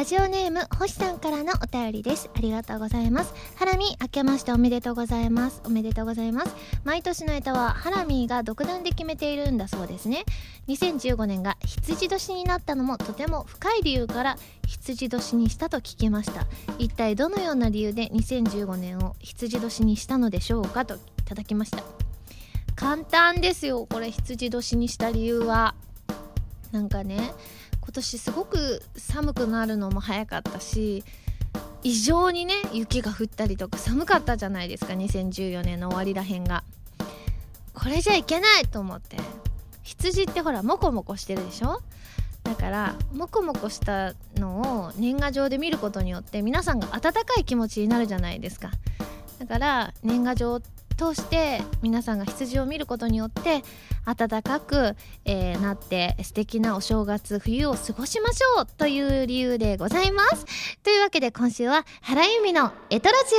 ラジオネーム星さんからのお便りです。ありがとうございます。ハラミ明けましておめでとうございます。おめでとうございます。毎年の枝はハラミが独断で決めているんだそうですね。2015年が羊年になったのもとても深い理由から羊年にしたと聞きました。一体どのような理由で2015年を羊年にしたのでしょうかといただきました。簡単ですよこれ。羊年にした理由は。なんかね今年すごく寒くなるのも早かったし異常にね雪が降ったりとか寒かったじゃないですか2014年の終わりらへんが。これじゃいけないと思って。羊ってほらモコモコしてるでしょ？だからモコモコしたのを年賀状で見ることによって皆さんが温かい気持ちになるじゃないですか。だから年賀状通して皆さんが羊を見ることによって暖かく、えー、なって素敵なお正月冬を過ごしましょうという理由でございます。というわけで今週は原由美のエトラジ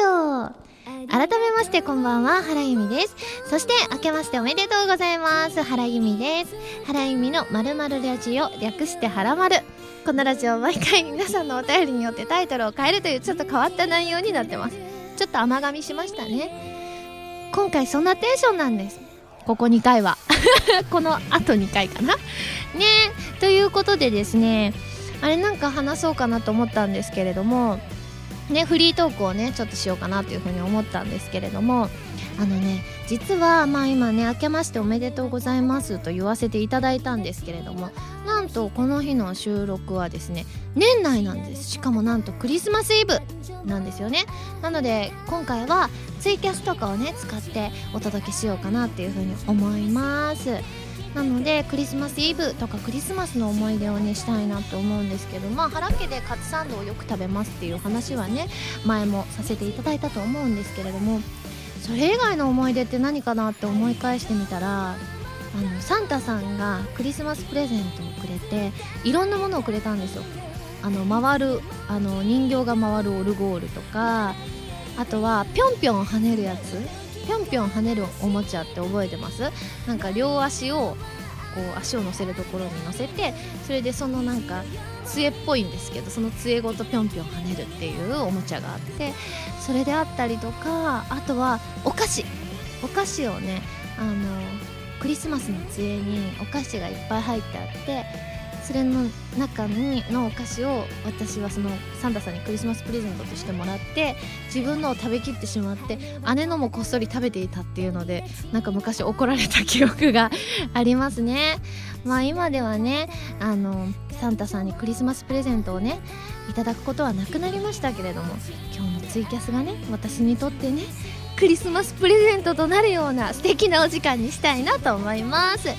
オ。改めましてこんばんは原由美です。そして明けましておめでとうございます原由美です。原由美のまるまるラジオ略してはらまるこのラジオ毎回皆さんのお便りによってタイトルを変えるというちょっと変わった内容になってます。ちょっと甘噛みしましたね。今回そんなテンションなんです。ここ2回は。このあと2回かな。ね。ということでですねあれなんか話そうかなと思ったんですけれどもねフリートークをねちょっとしようかなというふうに思ったんですけれどもあのね実はまあ今ね明けましておめでとうございますと言わせていただいたんですけれどもなんとこの日の収録はですね年内なんです。しかもなんとクリスマスイブなんですよね。なので今回はツイキャスとかをね使ってお届けしようかなっていうふうに思います。なのでクリスマスイブとかクリスマスの思い出をねしたいなと思うんですけどまあ原家でカツサンドをよく食べますっていう話はね前もさせていただいたと思うんですけれどもそれ以外の思い出って何かなって思い返してみたらあのサンタさんがクリスマスプレゼントをくれていろんなものをくれたんですよ。あの回るあの人形が回るオルゴールとかあとはぴょんぴょん跳ねるやつ。ぴょんぴょん跳ねるおもちゃって覚えてます？なんか両足をこう足を乗せるところに乗せてそれでそのなんか杖っぽいんですけどその杖ごとぴょんぴょん跳ねるっていうおもちゃがあってそれであったりとかあとはお菓子。お菓子をねあのクリスマスの杖にお菓子がいっぱい入ってあってそれの中にのお菓子を私はそのサンタさんにクリスマスプレゼントとしてもらって自分のを食べきってしまって姉のもこっそり食べていたっていうのでなんか昔怒られた記憶がありますね。まあ今ではねあのサンタさんにクリスマスプレゼントをねいただくことはなくなりましたけれども今日のツイキャスがね私にとってねクリスマスプレゼントとなるような素敵なお時間にしたいなと思います。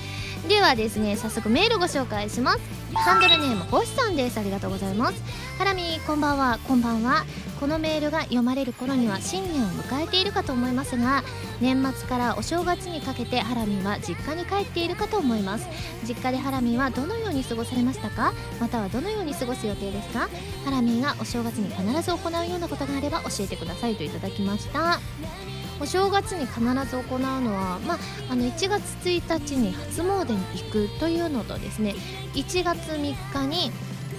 ではですね早速メールご紹介します。ハンドルネーム星さんです。ありがとうございます。ハラミこんばんは。こんばんはこのメールが読まれる頃には新年を迎えているかと思いますが年末からお正月にかけてハラミは実家に帰っているかと思います。実家でハラミはどのように過ごされましたか？またはどのように過ごす予定ですか？ハラミがお正月に必ず行うようなことがあれば教えてくださいといただきました。お正月に必ず行うのは、まあ、あの1月1日に初詣に行くというのとですね1月3日に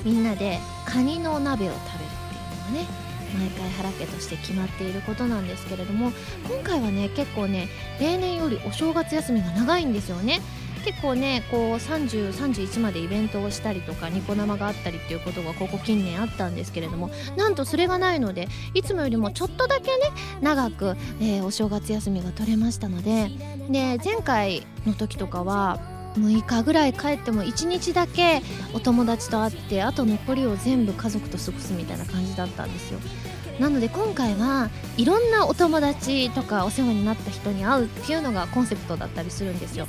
みんなでカニのお鍋を食べるっていうのがね毎回原家として決まっていることなんですけれども今回はね結構ね例年よりお正月休みが長いんですよね。結構ねこう30、31までイベントをしたりとかニコ生があったりっていうことがここ近年あったんですけれどもなんとそれがないのでいつもよりもちょっとだけね長く、えー、お正月休みが取れましたのでで前回の時とかは6日ぐらい帰っても1日だけお友達と会ってあと残りを全部家族と過ごすみたいな感じだったんですよ。なので今回はいろんなお友達とかお世話になった人に会うっていうのがコンセプトだったりするんですよ。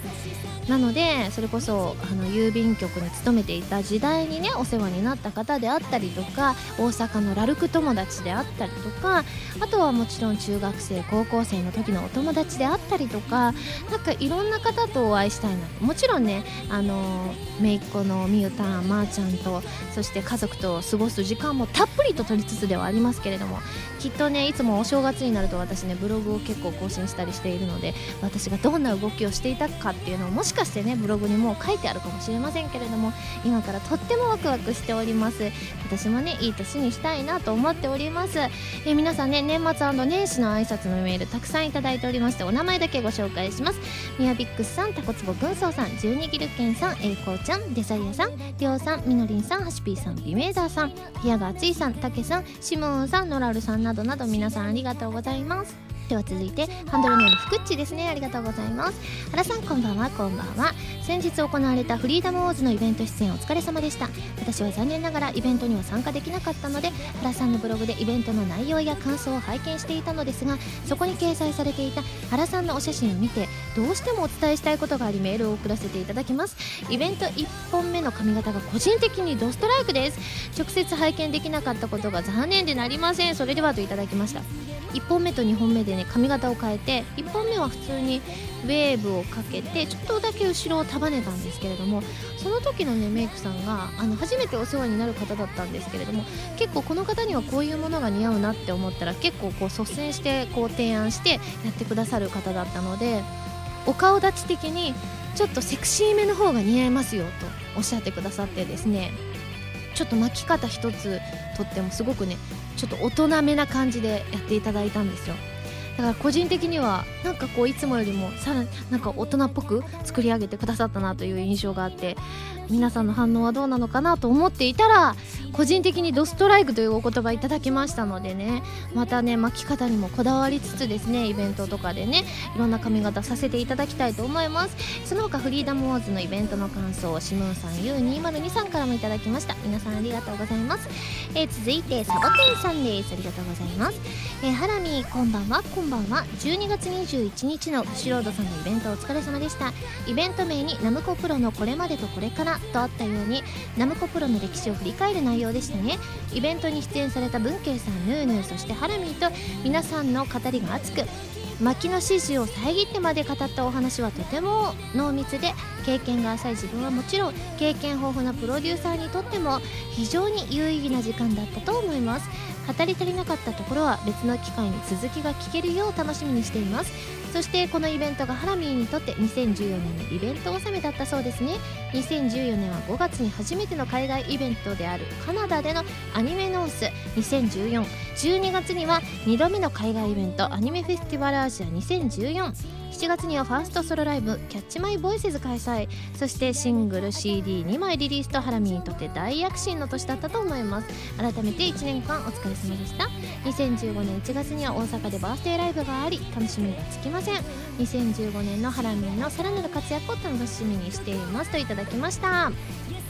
なのでそれこそあの郵便局に勤めていた時代にねお世話になった方であったりとか大阪のラルク友達であったりとかあとはもちろん中学生高校生の時のお友達であったりとかなんかいろんな方とお会いしたいなもちろんねあの姪っ子のみゆたんまー、ちゃんとそして家族と過ごす時間もたっぷりと取りつつではありますけれどもきっとねいつもお正月になると私ねブログを結構更新したりしているので私がどんな動きをしていたかっていうのをもしかしてねブログにもう書いてあるかもしれませんけれども今からとってもワクワクしております。今年もねいい年にしたいなと思っております、え皆さんね年末年始の挨拶のメールたくさんいただいておりましてお名前だけご紹介します。ミヤビックスさんタコツボ軍曹さん十二ギルケンさん栄光ちゃんデザイアさんりょうさんみのりんさんはしぴーさんビメーザーさん部屋が熱いさんたけさんシモンさんノラルさんなどなど皆さんありがとうございます。では続いてハンドルネームふくっちですね。ありがとうございます。原さんこんばんはこんばんは。先日行われたフリーダムウォーズのイベント出演お疲れ様でした。私は残念ながらイベントには参加できなかったので原さんのブログでイベントの内容や感想を拝見していたのですがそこに掲載されていた原さんのお写真を見てどうしてもお伝えしたいことがありメールを送らせていただきます。イベント1本目の髪型が個人的にドストライクです。直接拝見できなかったことが残念でなりません。それではといただきました。1本目と2本目でね髪型を変えて1本目は普通にウェーブをかけてちょっとだけ後ろを束ねたんですけれどもその時のねメイクさんがあの初めてお世話になる方だったんですけれども結構この方にはこういうものが似合うなって思ったら結構こう率先してこう提案してやってくださる方だったのでお顔立ち的にちょっとセクシーめの方が似合いますよとおっしゃってくださってですねちょっと巻き方一つとってもすごくねちょっと大人めな感じでやっていただいたんですよ。だから個人的にはなんかこういつもよりもさらになんか大人っぽく作り上げてくださったなという印象があって皆さんの反応はどうなのかなと思っていたら個人的にドストライクというお言葉いただきましたのでねまたね巻き方にもこだわりつつですねイベントとかでねいろんな髪型させていただきたいと思います。その他フリーダムウォーズのイベントの感想シムーンさん U202 さんからもいただきました。皆さんありがとうございます、えー続いてサボテンさんです。ありがとうございます。えーハラミこんばんは。こんばんは12月21日のブシロードさんのイベントお疲れ様でした。イベント名にナムコプロのこれまでとこれからとあったようにナムコプロの歴史を振り返る内容でしたね。イベントに出演された文慶さんヌーヌーそしてハラミーと皆さんの語りが熱く薪の指示を遮ってまで語ったお話はとても濃密で経験が浅い自分はもちろん経験豊富なプロデューサーにとっても非常に有意義な時間だったと思います。語り足りなかったところは別の機会に続きが聞けるよう楽しみにしています。そしてこのイベントがハラミーにとって2014年のイベント納めだったそうですね。2014年は5月に初めての海外イベントであるカナダでのアニメノース。201412月には2度目の海外イベントアニメフェスティバルアジア2014 7月にはファーストソロライブ「キャッチマイボイスズ開催。そしてシングル CD2 枚リリースとハラミにとって大躍進の年だったと思います。改めて1年間お疲れ様でした。2015年1月には大阪でバースデーライブがあり楽しみがつきません。2015年のハラミのさらなる活躍を楽しみにしています。といただきました。あ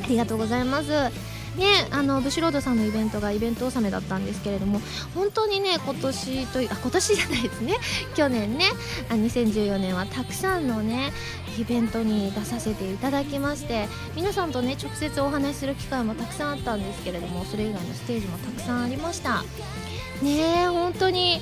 りがとうございます。ね、あのブシロードさんのイベントがイベント納めだったんですけれども本当にね今年というあ今年じゃないですね。去年ねあ2014年はたくさんのねイベントに出させていただきまして皆さんとね直接お話しする機会もたくさんあったんですけれどもそれ以外のステージもたくさんありました。ね本当に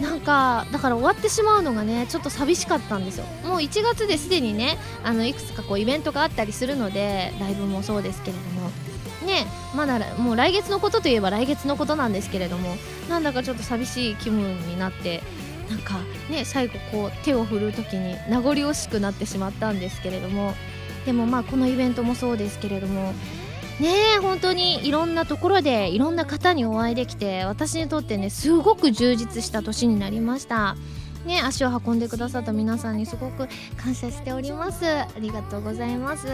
なんかだから終わってしまうのがねちょっと寂しかったんですよ。もう1月ですでにねあのいくつかこうイベントがあったりするのでライブもそうですけれども。ねまだもう来月のことといえば来月のことなんですけれどもなんだかちょっと寂しい気分になってなんかね最後こう手を振る時に名残惜しくなってしまったんですけれどもでもまあこのイベントもそうですけれどもね本当にいろんなところでいろんな方にお会いできて私にとってねすごく充実した年になりました。ね足を運んでくださった皆さんにすごく感謝しております。ありがとうございます、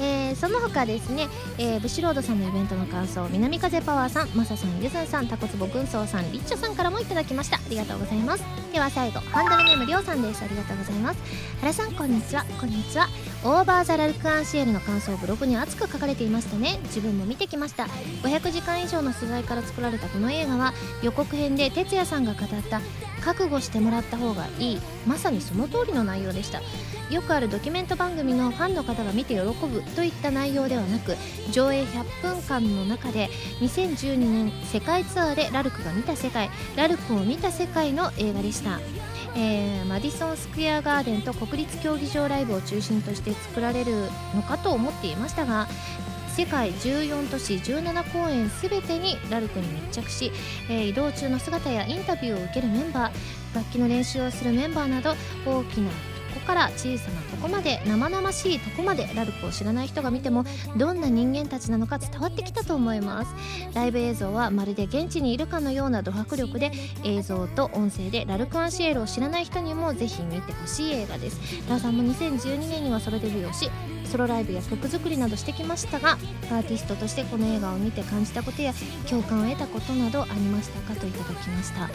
えーその他ですね、えーブシロードさんのイベントの感想南風パワーさんマサさんゆずんさんタコツボ軍曹さんリッチョさんからもいただきました。ありがとうございます。では最後ハンドルネームりょうさんです。ありがとうございます。原さんこんにちは。こんにちは。オーバーザラルクアンシエルの感想をブログに熱く書かれていましたね。自分も見てきました。500時間以上の取材から作られたこの映画は予告編で哲也さんが語った覚悟してもらった方がいい。まさにその通りの内容でした。よくあるドキュメント番組のファンの方が見て喜ぶといった内容ではなく上映100分間の中で2012年世界ツアーでラルクが見た世界ラルクを見た世界の映画でした。えーマディソンスクエアガーデンと国立競技場ライブを中心として作られるのかと思っていましたが世界14都市17公演すべてにラルクに密着し、えー移動中の姿やインタビューを受けるメンバー楽器の練習をするメンバーなど大きなとこから小さなとこまで生々しいとこまでラルクを知らない人が見てもどんな人間たちなのか伝わってきたと思います。ライブ映像はまるで現地にいるかのようなド迫力で映像と音声でラルク・アンシエルを知らない人にもぜひ見てほしい映画です。ラーさんも2012年にはソロデビューをしソロライブや曲作りなどしてきましたがアーティストとしてこの映画を見て感じたことや共感を得たことなどありましたかといただきました。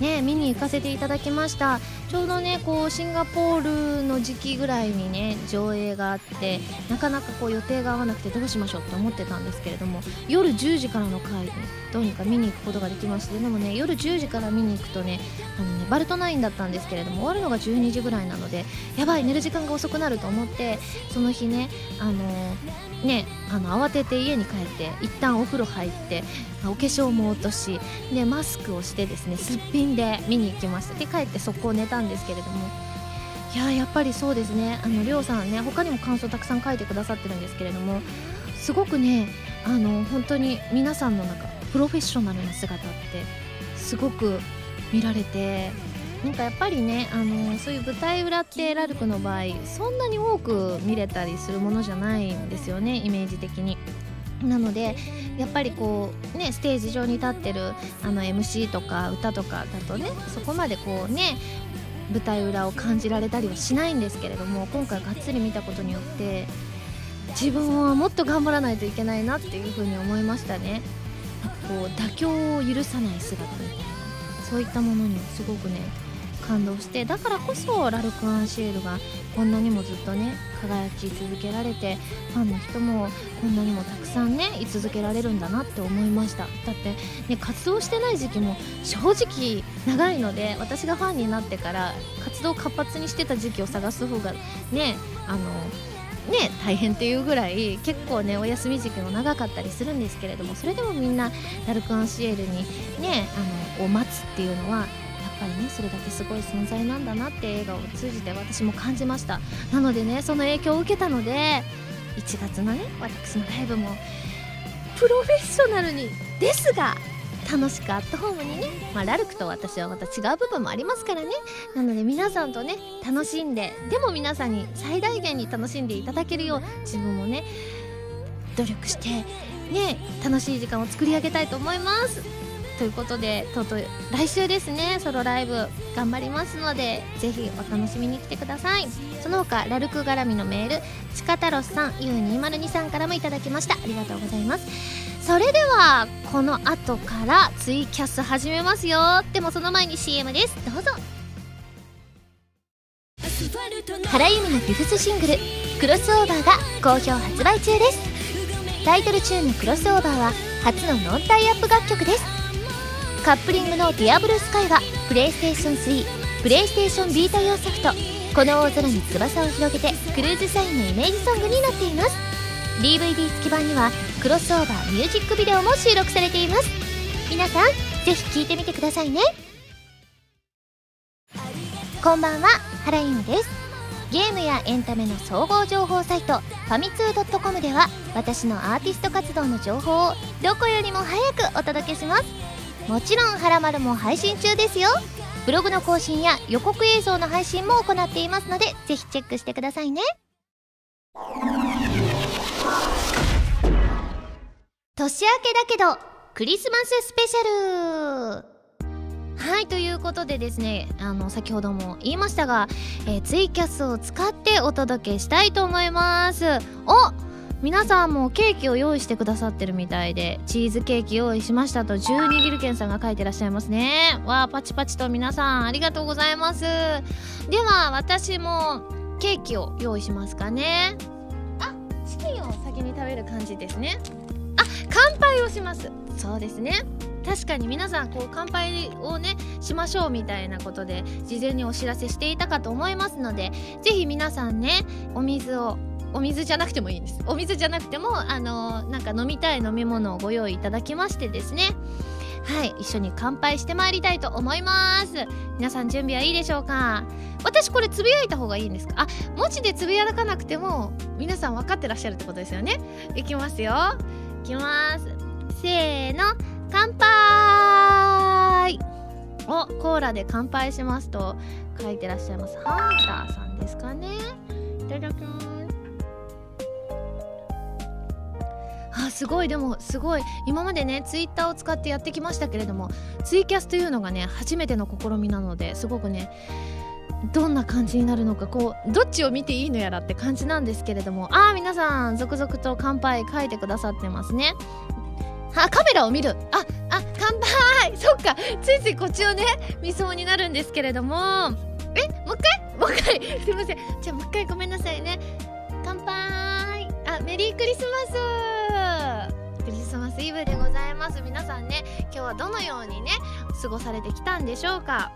ね見に行かせていただきました。ちょうどねこうシンガポールの時期ぐらいにね上映があってなかなかこう予定が合わなくてどうしましょうって思ってたんですけれども夜10時からの回どうにか見に行くことができましてでもね夜10時から見に行くとねあのバルトナインだったんですけれども終わるのが12時ぐらいなのでやばい寝る時間が遅くなると思ってその日ねあのねあの慌てて家に帰って一旦お風呂入ってお化粧も落としでマスクをしてですねすっぴんで見に行きました。で帰って速攻寝たんですけれどもいややっぱりそうですね。あのりょうさんね他にも感想たくさん書いてくださってるんですけれどもすごくねあの本当に皆さんのなんかプロフェッショナルな姿ってすごく見られてなんかやっぱりねあのそういう舞台裏ってラルクの場合そんなに多く見れたりするものじゃないんですよねイメージ的に。なのでやっぱりこうねステージ上に立ってるあの MC とか歌とかだとねそこまでこうね舞台裏を感じられたりはしないんですけれども今回がっつり見たことによって自分はもっと頑張らないといけないなっていうふうに思いましたねこう妥協を許さない姿みたいなそういったものにすごくね感動してだからこそラルク・アンシエルがこんなにもずっとね輝き続けられてファンの人もこんなにもたくさんね居続けられるんだなって思いました。だって、ね、活動してない時期も正直長いので私がファンになってから活動活発にしてた時期を探す方がねあのね大変っていうぐらい結構ねお休み時期も長かったりするんですけれどもそれでもみんなラルク・アンシエルにねあのを待つっていうのはやっぱりねそれだけすごい存在なんだなって映画を通じて私も感じました。なのでねその影響を受けたので1月のね私のライブもプロフェッショナルにですが楽しくアットホームにね、まあ、ラルクと私はまた違う部分もありますからね。なので皆さんとね楽しんででも皆さんに最大限に楽しんでいただけるよう自分もね努力してね楽しい時間を作り上げたいと思います。ということでとうとう来週ですね。ソロライブ頑張りますのでぜひお楽しみに来てください。その他ラルク絡みのメールちかたろすさん U202 さんからもいただきました。ありがとうございます。それではこの後からツイキャス始めますよ。でもその前に CM です。どうぞ。原由美のフィフスシングル「クロスオーバー」が好評発売中です。タイトルチューンの「クロスオーバー」は初のノンタイアップ楽曲です。カップリングの「 Dear Blue Sky はプレイステーション3プレイステーションビータ用ソフト「この大空に翼を広げて」 CRUISE SIGN のイメージソングになっています。DVD 付き版にはクロスオーバーミュージックビデオも収録されています。皆さんぜひ聴いてみてくださいね。こんばんは原由実です。ゲームやエンタメの総合情報サイトファミツー .com では私のアーティスト活動の情報をどこよりも早くお届けします。もちろん「はらまる」も配信中ですよ。ブログの更新や予告映像の配信も行っていますのでぜひチェックしてくださいね。年明けだけどクリスマススペシャル。はいということでですねあの先ほども言いましたが、えー、ツイキャスを使ってお届けしたいと思います。お皆さんもケーキを用意してくださってるみたいでチーズケーキ用意しましたと12ギルケンさんが書いてらっしゃいますね。わあパチパチと皆さんありがとうございます。では私もケーキを用意しますかね。あチキンを先に食べる感じですね。乾杯をします。そうですね。確かに皆さんこう乾杯をねしましょうみたいなことで事前にお知らせしていたかと思いますので是非皆さんねお水をお水じゃなくてもいいんです。お水じゃなくてもあのなんか飲みたい飲み物をご用意いただきましてですね。はい一緒に乾杯してまいりたいと思います。皆さん準備はいいでしょうか？私これつぶやいた方がいいんですか？あ文字でつぶやかなくても皆さん分かってらっしゃるってことですよね。いきますよ。きます。せーの乾杯。おコーラで乾杯しますと書いてらっしゃいます。ハンターさんですかね。いただきます。あすごい。でもすごい。今までねツイッターを使ってやってきましたけれどもツイキャスというのがね初めての試みなのですごくねどんな感じになるのかこうどっちを見ていいのやらって感じなんですけれども。ああ皆さん続々と乾杯書いてくださってますね。あカメラを見る。ああ乾杯。そっか。ついついこっちをね見そうになるんですけれども。えもう一回？もう一回？すいません。じゃあもう一回ごめんなさいね。乾杯。あメリークリスマス。クリスマスイブでございます。皆さんね今日はどのようにね過ごされてきたんでしょうか？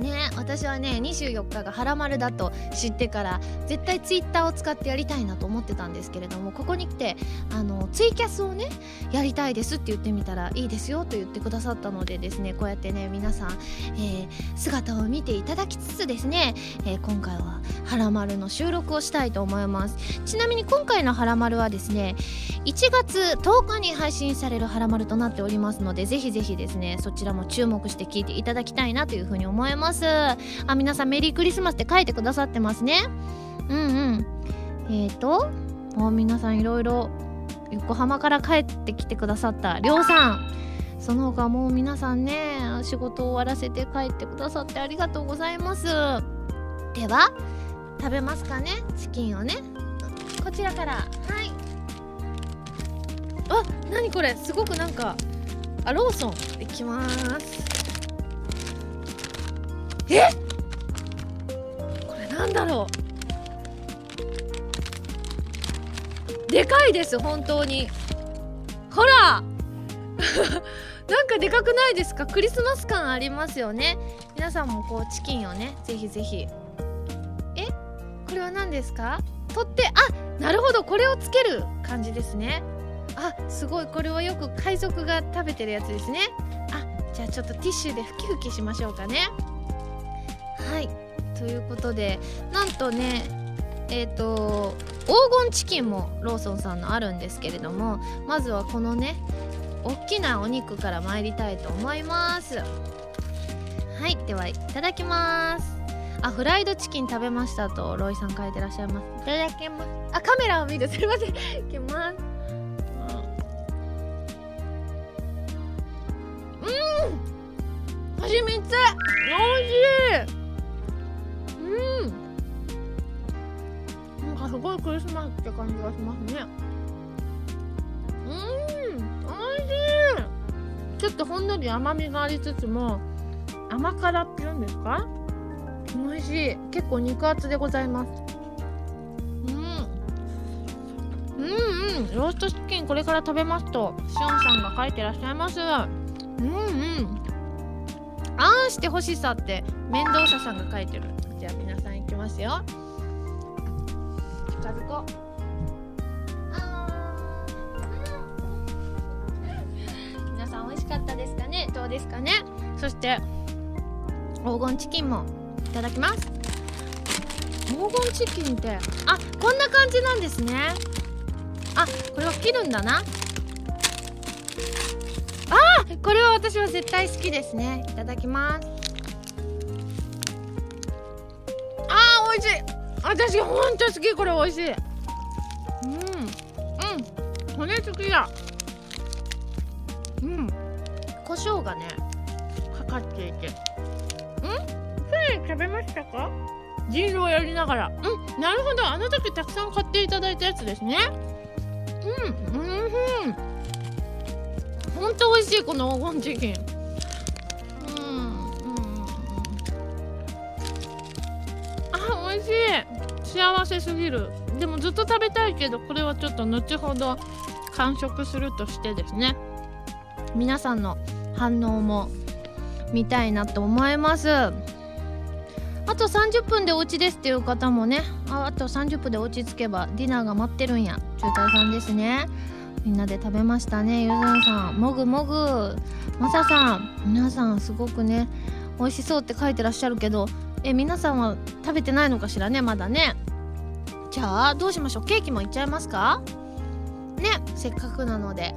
ね私はね24日が「はらまる」だと知ってから絶対ツイッターを使ってやりたいなと思ってたんですけれどもここに来てあのツイキャスをねやりたいですって言ってみたらいいですよと言ってくださったのでですねこうやってね皆さん、えー、姿を見ていただきつつですね、えー、今回は「はらまる」の収録をしたいと思います。ちなみに今回の「はらまる」はですね1月10日に配信される「はらまる」となっておりますのでぜひぜひですねそちらも注目して聞いていただきたいなというふうに思います。あ皆さんメリークリスマスって書いてくださってますね。うんうん。えっ、ー、ともう皆さんいろいろ横浜から帰ってきてくださったりょうさん。その他もう皆さんね仕事を終わらせて帰ってくださってありがとうございます。では食べますかね？チキンをね。こちらから。はい。あ何これ？すごくなんかあローソンいきます。え？これなんだろう？でかいです本当に。ほら！なんかでかくないですか？クリスマス感ありますよね。皆さんもこうチキンをねぜひぜひ。これは何ですか？取ってあなるほどこれをつける感じですね。あすごいこれはよく海賊が食べてるやつですね。あじゃあちょっとティッシュでふきふきしましょうかね。はいということでなんとねえっ、ー、と黄金チキンもローソンさんのあるんですけれどもまずはこのね大きなお肉から参りたいと思います。はいではいただきます。あフライドチキン食べましたとロイさん書いてらっしゃいます。いただきます。あカメラを見るすいません。いきます。うん。蜂蜜おいしい。うん。なんかすごいクリスマスって感じがしますね。うん。おいしい。ちょっとほんのり甘みがありつつも甘辛っていうんですか？美味しい。結構肉厚でございます。うん。うんうん。ローストチキンこれから食べますとしおんさんが書いてらっしゃいます。うんうん。あんしてほしさって面倒ささんが書いてる。じゃあ皆さんいきますよ。近づこう。皆さん美味しかったですかね？どうですかね？そして黄金チキンもいただきます。黄金チキンって。あこんな感じなんですね。あこれは切るんだな。あこれは私は絶対好きですね。いただきます。あー美味しい。私ほんと好きこれ美味しい。うん。うん。骨付きだ。うん。胡椒がねかかっていて。うん食べましたか？人狼やりながら。うんなるほど。あの時たくさん買っていただいたやつですね。うんうんうん。ほんと美味しいこの黄金チキン。うんうんうん。あ美味しい。幸せすぎる。でもずっと食べたいけどこれはちょっと後ほど完食するとしてですね。皆さんの反応も見たいなと思います。あと30分でお家ですっていう方もね。ああと30分でお家着けばディナーが待ってるんや。中隊さんですね。みんなで食べましたねゆずんさん。もぐもぐ。まささん。皆さんすごくね美味しそうって書いてらっしゃるけど。え皆さんは食べてないのかしらねまだね。じゃあどうしましょう。ケーキもいっちゃいますか？ねせっかくなので。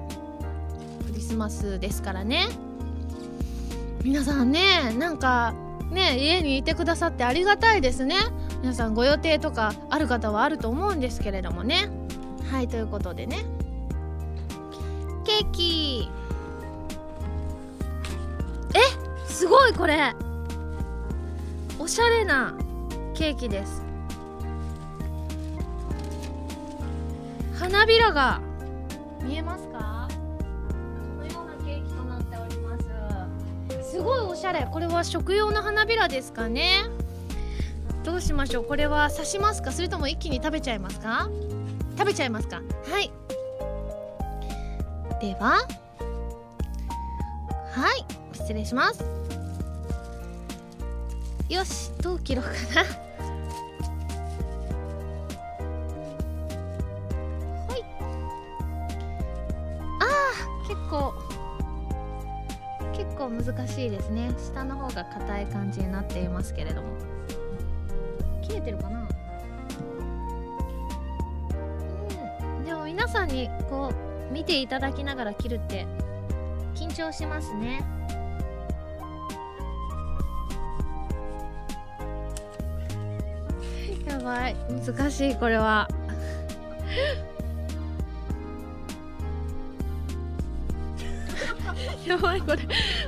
クリスマスですからね。皆さんねなんかね家にいてくださってありがたいですね。皆さんご予定とかある方はあると思うんですけれどもね。はいということでね。ケーキ。えすごいこれ。おしゃれなケーキです。花びらが見えますか？すごいおしゃれ。これは食用の花びらですかね。どうしましょう。これは刺しますか？それとも一気に食べちゃいますか？食べちゃいますか？はい。では。はい。失礼します。よし。どう切ろうかな。難しいですね。下の方が硬い感じになっていますけれども。切れてるかな？うん。でも皆さんにこう見ていただきながら切るって緊張しますね。やばい。難しいこれはやばいこれ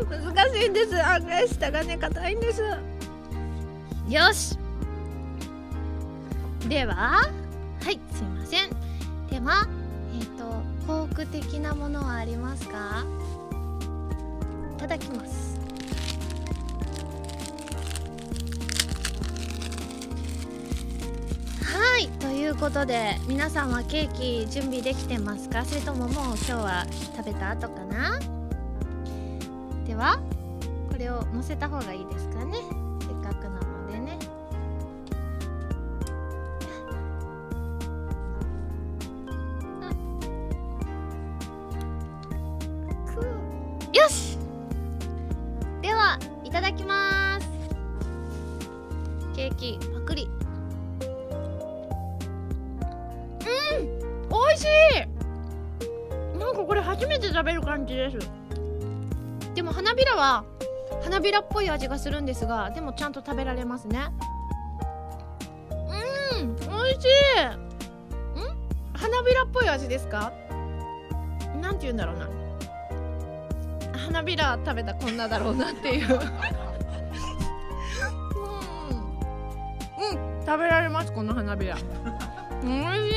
難しいんです。案外下がね硬いんです。よし。でははいすいません。ではえっ、とフォーク的なものはありますか？いただきます。はいということで皆さんはケーキ準備できてますか？それとももう今日は食べた後かを乗せた方がいいでするんですがでもちゃんと食べられますね。うん美味しい。ん？花びらっぽい味ですか？なんて言うんだろうな。花びら食べたこんなだろうなっていう。うん、うん、食べられますこの花びら。美味し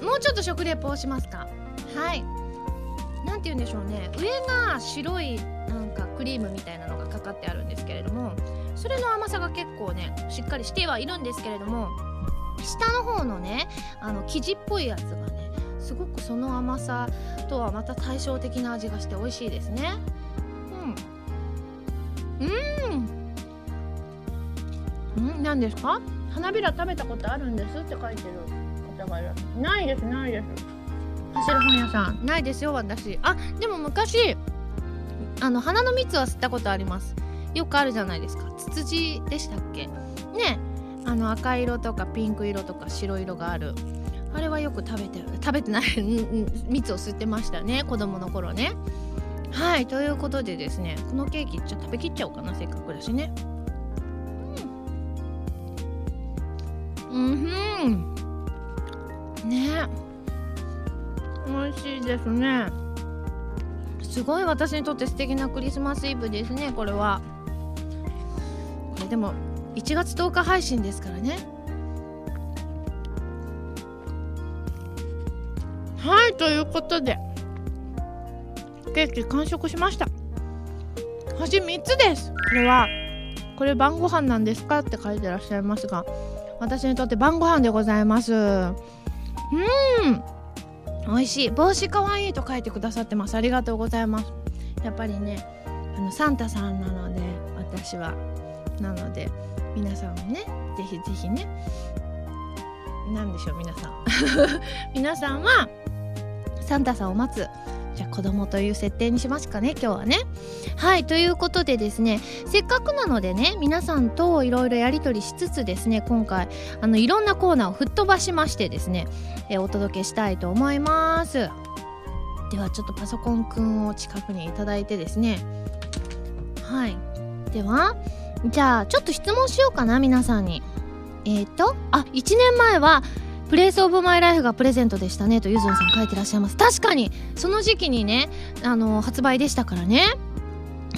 い。もうちょっと食レポをしますか。はい。なんて言うんでしょうね。上が白いなんクリームみたいなのがかかってあるんですけれどもそれの甘さが結構ねしっかりしてはいるんですけれども下の方のねあの生地っぽいやつがねすごくその甘さとはまた対照的な味がして美味しいですね。うん。うん。ん何ですか？花びら食べたことあるんですって書いてる方がいる。ないですないです。走る本屋さん。ないですよ私。あでも昔あの花の蜜は吸ったことあります。よくあるじゃないですか。ツツジでしたっけ？ね。あの赤色とかピンク色とか白色がある。あれはよく食べて食べてない。蜜を吸ってましたね。子供の頃ね。はい。ということでですねこのケーキちょ食べきっちゃおうかな。せっかくだしね。うんふん。ね。美味しいですね。すごい私にとって素敵なクリスマスイブですねこれは。これでも1月10日配信ですからね。はいということでケーキ完食しました。星3つです。これはこれ晩ご飯なんですかって書いてらっしゃいますが私にとって晩ご飯でございます。うん。美味しい。帽子かわいいと書いてくださってます。ありがとうございます。やっぱりねあのサンタさんなので私は。なので皆さんもねぜひぜひね何でしょう皆さん。皆さんはサンタさんを待つ。じゃあ子供という設定にしますかね今日はね。はいということでですねせっかくなのでね皆さんといろいろやり取りしつつですね今回あのいろんなコーナーを吹っ飛ばしましてですね、えお届けしたいと思います。ではちょっとパソコンくんを近くにいただいてですね。はい。ではじゃあちょっと質問しようかな皆さんに。えっ、ー、とあ1年前はプレイスオブマイライフがプレゼントでしたねとゆずんさん書いてらっしゃいます。確かにその時期にねあの発売でしたからね。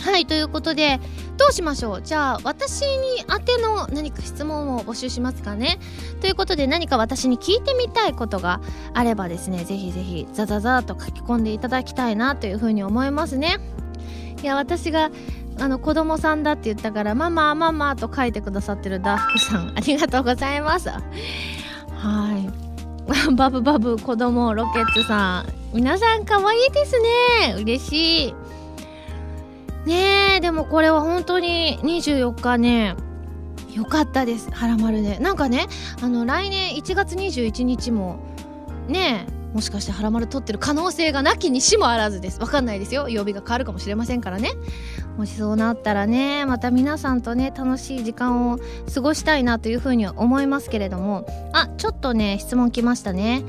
はいということでどうしましょう？じゃあ私に宛ての何か質問を募集しますかね。ということで何か私に聞いてみたいことがあればですねぜひぜひザザザと書き込んでいただきたいなというふうに思いますね。いや私があの子供さんだって言ったからママママと書いてくださってるダーフクさんありがとうございます。はい。バブバブ子供ロケッツさん。皆さん可愛いですね。嬉しい。ねえでもこれは本当に24日ね。よかったです。はらまるで。なんかねあの来年1月21日もねえもしかしてはらまる撮ってる可能性がなきにしもあらずです。わかんないですよ。曜日が変わるかもしれませんからね。もしそうなったらねまた皆さんとね楽しい時間を過ごしたいなというふうには思いますけれども。あちょっとね質問来ましたね。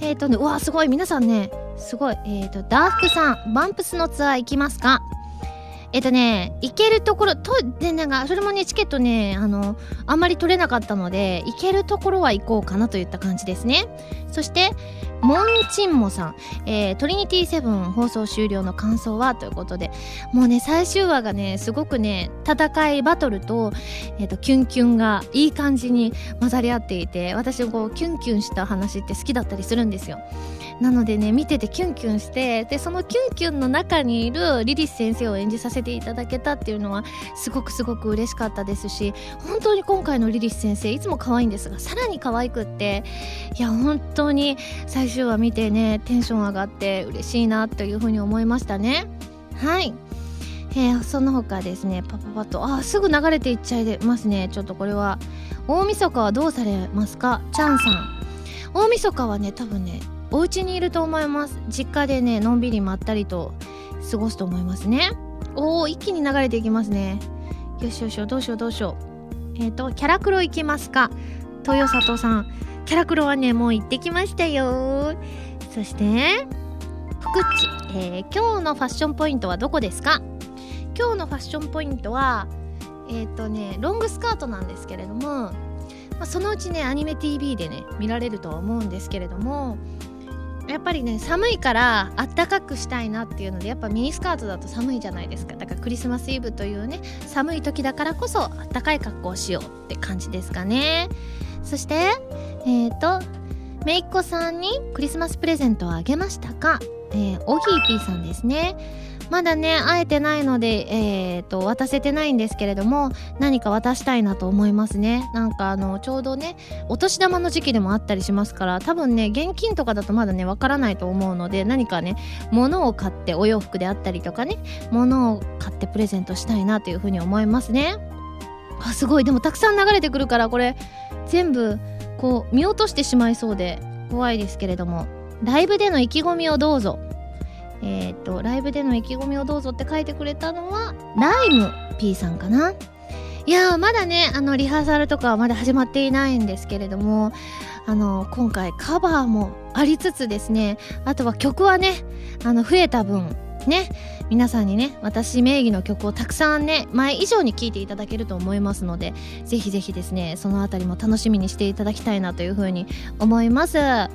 えっ、ー、とねうわすごい。皆さんねすごい。えっ、ー、とダークさんバンプスのツアー行きますか？えっとね、行けるところ、と、で、なんか、それもね、チケットね、あの、あんまり取れなかったので、行けるところは行こうかなといった感じですね。そして、モンチンモさん、えー、トリニティセブン放送終了の感想はということで、もうね、最終話がね、すごくね、戦いバトルと、えっ、ー、と、キュンキュンがいい感じに混ざり合っていて、私、こう、キュンキュンした話って好きだったりするんですよ。なのでね見ててキュンキュンしてでそのキュンキュンの中にいるリリス先生を演じさせていただけたっていうのはすごくすごく嬉しかったですし本当に今回のリリス先生いつも可愛いんですがさらに可愛くっていや本当に最終話見てねテンション上がって嬉しいなというふうに思いましたね。はい。えー、その他ですねパパパッとあすぐ流れていっちゃいますね。ちょっとこれは大晦日はどうされますか？チャンさん。大晦日はね多分ねお家にいると思います。実家でねのんびりまったりと過ごすと思いますね。おお一気に流れていきますね。よしよしよどうしようどうしよう。えっ、ー、とキャラクロ行きますか。豊里さん。キャラクロはねもう行ってきましたよ。そして福地、えー、今日のファッションポイントはどこですか？今日のファッションポイントはえっ、ー、とねロングスカートなんですけれども、まあ、そのうちねアニメ TV でね見られるとは思うんですけれどもやっぱりね寒いからあったかくしたいなっていうのでやっぱミニスカートだと寒いじゃないですか。だからクリスマスイブというね寒い時だからこそあったかい格好をしようって感じですかね。そしてえっ、ー、とめいっ子さんにクリスマスプレゼントをあげましたかえー、おぎーぴーさんですね。まだね会えてないので、えーと、渡せてないんですけれども何か渡したいなと思いますね。なんかあのちょうどねお年玉の時期でもあったりしますから多分ね現金とかだとまだねわからないと思うので何かね物を買ってお洋服であったりとかね物を買ってプレゼントしたいなというふうに思いますね。あすごい。でもたくさん流れてくるからこれ全部こう見落としてしまいそうで怖いですけれども。ライブでの意気込みをどうぞ。えっ、と、ライブでの意気込みをどうぞって書いてくれたのは、ライム P さんかな。いや、まだね、あの、リハーサルとかはまだ始まっていないんですけれども、あの、今回カバーもありつつですね、あとは曲はね、あの、増えた分、ね、皆さんにね、私名義の曲をたくさんね、前以上に聴いていただけると思いますので、ぜひぜひですね、そのあたりも楽しみにしていただきたいなというふうに思います。ラ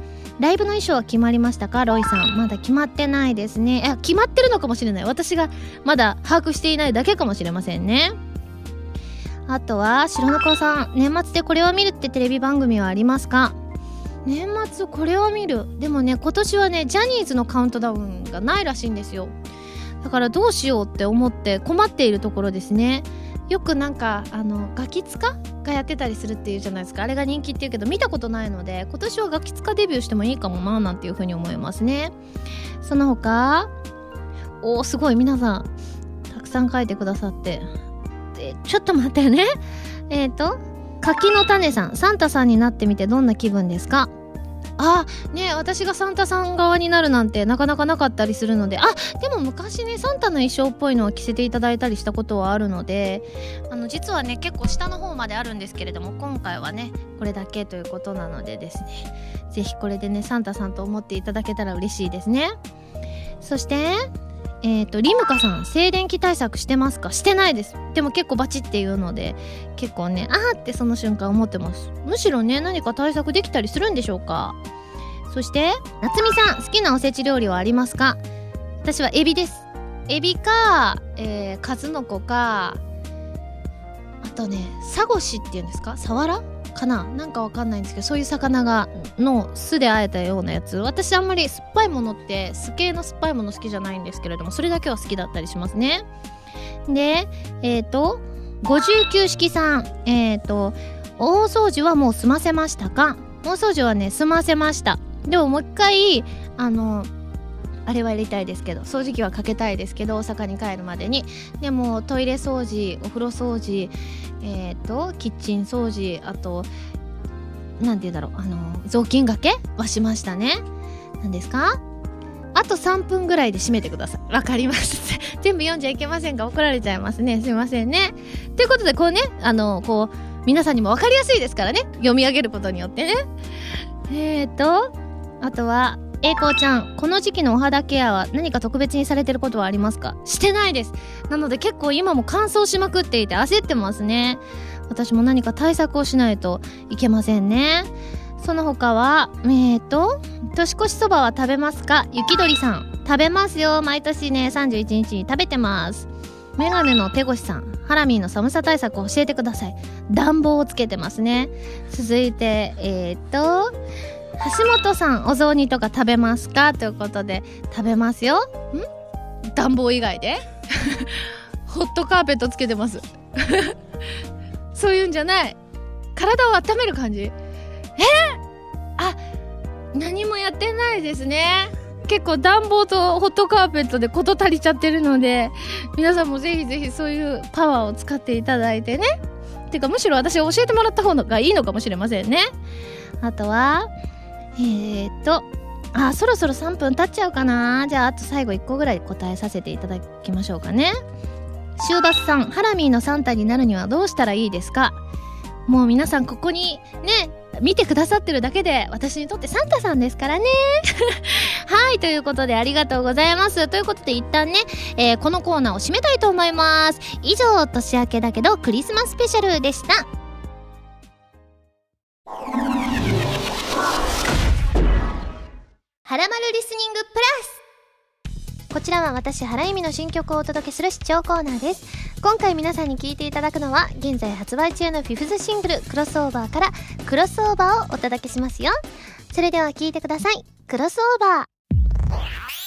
イブの衣装は決まりましたか？ロイさん。まだ決まってないですね。え決まってるのかもしれない。私がまだ把握していないだけかもしれませんね。あとは白の子さん。年末でこれを見るってテレビ番組はありますか？年末これを見る。でもね今年はねジャニーズのカウントダウンがないらしいんですよ。だからどうしようって思って困っているところですね。よくなんかあのガキツカがやってたりするっていうじゃないですか。あれが人気っていうけど見たことないので今年はガキツカデビューしてもいいかもななんていうふうに思いますね。その他おおすごい皆さんたくさん書いてくださって。でちょっと待ってね。えっ、ー、と柿の種さんサンタさんになってみてどんな気分ですか？あね私がサンタさん側になるなんてなかなかなかったりするので。あでも昔ねサンタの衣装っぽいのを着せていただいたりしたことはあるのであの実はね結構下の方まであるんですけれども今回はねこれだけということなのでですね是非これでねサンタさんと思っていただけたら嬉しいですね。そしてえっ、とリムカさん静電気対策してますか？してないです。でも結構バチっていうので結構ねあーってその瞬間思ってます。むしろね何か対策できたりするんでしょうか？そして夏美さん好きなおせち料理はありますか？私はエビです。エビか、えー、数の子かあとねサゴシっていうんですか？サワラ？かな？なんかわかんないんですけどそういう魚がの酢であえたようなやつ。私あんまり酸っぱいものって酢系の酸っぱいもの好きじゃないんですけれどもそれだけは好きだったりしますね。でえっ、ー、と59式さん。えっ、ー、と大掃除はもう済ませましたか？大掃除はね済ませました。でももう一回あのあれはやりたいですけど掃除機はかけたいですけど大阪に帰るまでにでもトイレ掃除お風呂掃除えっ、ー、とキッチン掃除あと何て言うんだろうあの雑巾がけはしましたね何ですか？あと3分ぐらいで閉めてください。わかります。全部読んじゃいけませんが怒られちゃいますね。すいませんね。ということで、こうね、あの、こう、皆さんにもわかりやすいですからね。読み上げることによってね。えっ、ー、と、あとは、えいこうちゃん、この時期のお肌ケアは何か特別にされてることはありますか？してないです。なので結構今も乾燥しまくっていて焦ってますね。私も何か対策をしないといけませんね。その他は、えーと、年越しそばは食べますか？雪鳥さん。食べますよ。毎年ね、31日に食べてます。メガネの手越さん。ハラミーの寒さ対策を教えてください。暖房をつけてますね。続いて、えーと、橋本さんお雑煮とか食べますか？ということで食べますよ。ん？暖房以外で？ホットカーペットつけてます。そういうんじゃない。体を温める感じ。え？あ何もやってないですね。結構暖房とホットカーペットで事足りちゃってるので皆さんもぜひぜひそういうパワーを使っていただいてね。てかむしろ私教えてもらった方がいいのかもしれませんね。あとはえーと、あ、そろそろ3分経っちゃうかな。じゃあ、あと最後1個ぐらい答えさせていただきましょうかね。シューバスさん、ハラミーのサンタになるにはどうしたらいいですか？もう皆さんここにね、見てくださってるだけで私にとってサンタさんですからね。はい、ということでありがとうございます。ということで一旦ね、えー、このコーナーを締めたいと思います。以上、年明けだけどクリスマススペシャルでした。はらまるリスニングプラスこちらは私、原由美の新曲をお届けする視聴コーナーです。今回皆さんに聴いていただくのは、現在発売中のフィフスシングル、クロスオーバーから、クロスオーバーをお届けしますよ。それでは聴いてください。クロスオーバー。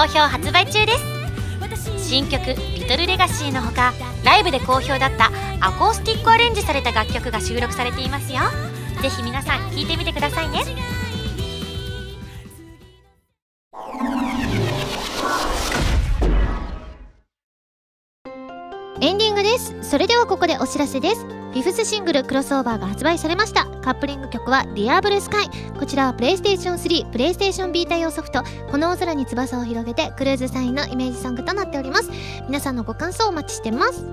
好評発売中です。新曲「リトルレガシーのほかライブで好評だったアコースティックアレンジされた楽曲が収録されていますよ。ぜひ皆さん聴いてみてくださいね。エンディングです。それではここでお知らせです。フィフスシングルクロスオーバーが発売されました。カップリング曲はリアブルスカイ。こちらはプレイステーション3プレイステーションビータ用ソフト。この大空に翼を広げてクルーズサインのイメージソングとなっております。皆さんのご感想をお待ちしてます。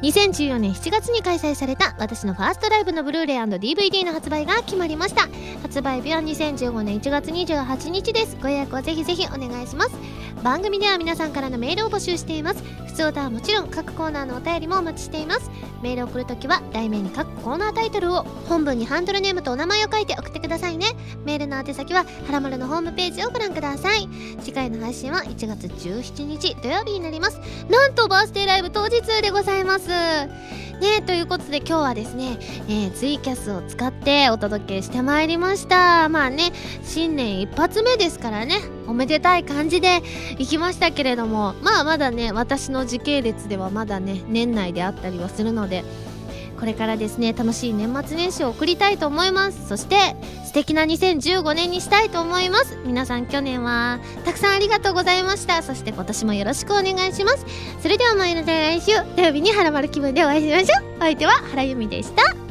2014年7月に開催された私のファーストライブのブルーレイ &DVD の発売が決まりました。発売日は2015年1月28日です。ご予約をぜひぜひお願いします。番組では皆さんからのメールを募集しています。普通歌はもちろん各コーナーのお便りもお待ちしています。メールを送るときは題名に各コーナータイトルを本文にハンドルネームとお名前を書いて送ってくださいね。メールの宛先ははらまるのホームページをご覧ください。次回の配信は1月17日土曜日になります。なんとバースデーライブ当日でございます。ねえということで今日はですね、えー、ツイキャスを使ってお届けしてまいりました。まあね新年一発目ですからね。おめでたい感じで行きましたけれどもまあまだね私の時系列ではまだね年内であったりはするのでこれからですね楽しい年末年始を送りたいと思います。そして素敵な2015年にしたいと思います。皆さん去年はたくさんありがとうございました。そして今年もよろしくお願いします。それではまいり来週土曜日にハラマル気分でお会いしましょう。お相手は原由美でした。